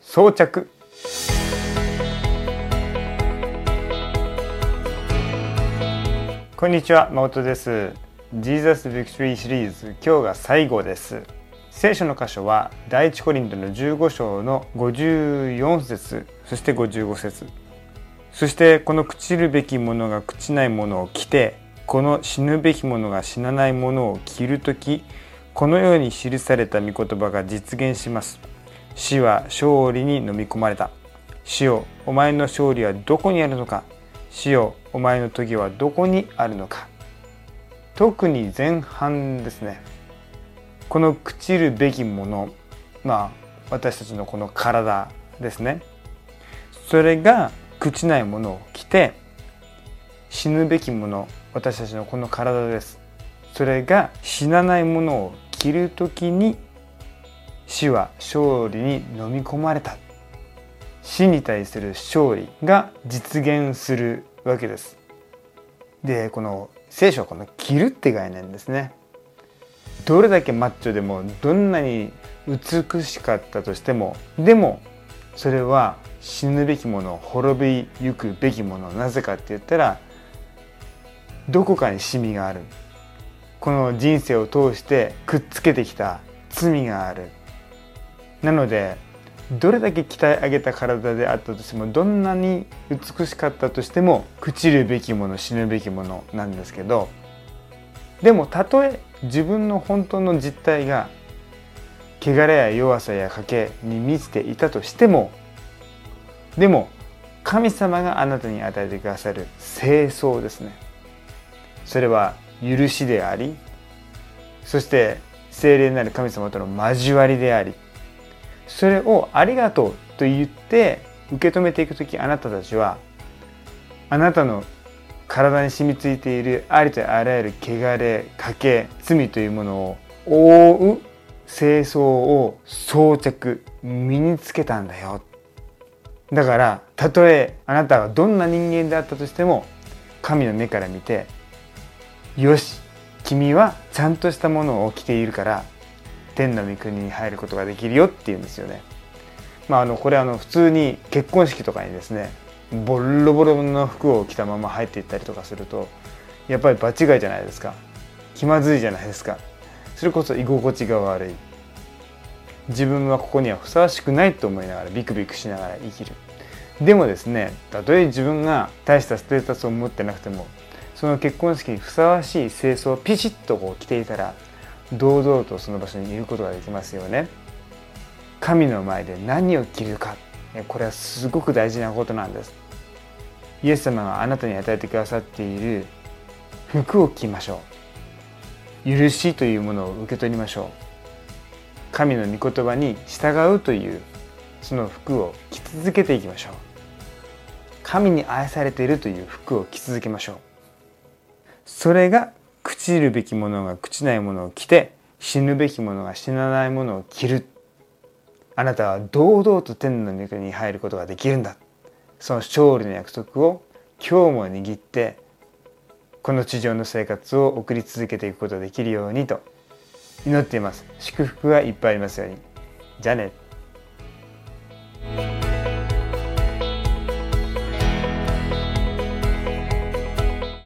装着こんにちは、誠です。Jesus Victory シリーズ、今日が最後です。聖書の箇所は第一コリントの15章の54節そして55節そしてこの朽ちるべきものが朽ちないものを着てこの死ぬべきものが死なないものを着るときこのように記された御言葉が実現します死は勝利に飲み込まれた。死よお前の勝利はどこにあるのか。死よお前の時はどこにあるのか。特に前半ですね。この朽ちるべきものまあ私たちのこの体ですね。それが朽ちないものを着て死ぬべきもの私たちのこの体です。それが死なないものを着る時に死は勝利に飲み込まれた。死に対する勝利が実現するわけです。でこの聖書はこの着るって概念ですね。どれだけマッチョでもどんなに美しかったとしてもでもそれは死ぬべきもの滅びゆくべきものなぜかって言ったらどこかにシミがある。この人生を通してくっつけてきた罪がある。なのでどれだけ鍛え上げた体であったとしてもどんなに美しかったとしても朽ちるべきもの死ぬべきものなんですけどでもたとえ自分の本当の実態が汚れや弱さや賭けに満ちていたとしてもでも神様があなたに与えてくださる清掃ですね。それは許しでありそして精霊なる神様との交わりでありそれをありがとうと言って受け止めていく時あなたたちはあなたの体に染みついているありとあらゆる汚れ賭け罪というものを覆う清掃を装着身につけたんだよ。だからたとえあなたがどんな人間であったとしても神の目から見てよし君はちゃんとしたものを着ているから天の御国に入ることができるよって言うんですよね。まあ、あのこれあの普通に結婚式とかにですねボロボロの服を着たまま入っていったりとかするとやっぱり場違いじゃないですか。気まずいじゃないですか。それこそ居心地が悪い。自分はここにはふさわしくないと思いながらビクビクしながら生きる。でもですねたとえ自分が大したステータスを持ってなくてもその結婚式にふさわしい清掃をピシッとこう着ていたら堂々とその場所にいることができますよね。神の前で何を着るか。これはすごく大事なことなんです。イエス様があなたに与えてくださっている服を着ましょう。許しというものを受け取りましょう。神の御言葉に従うというその服を着続けていきましょう。神に愛されているという服を着続けましょう。それが朽ちるべきものが朽ちないものを着て死ぬべきものが死なないものを着る。あなたは堂々と天の御国に入ることができるんだ。その勝利の約束を今日も握ってこの地上の生活を送り続けていくことができるようにと祈っています。祝福がいっぱいありますように。じゃあね。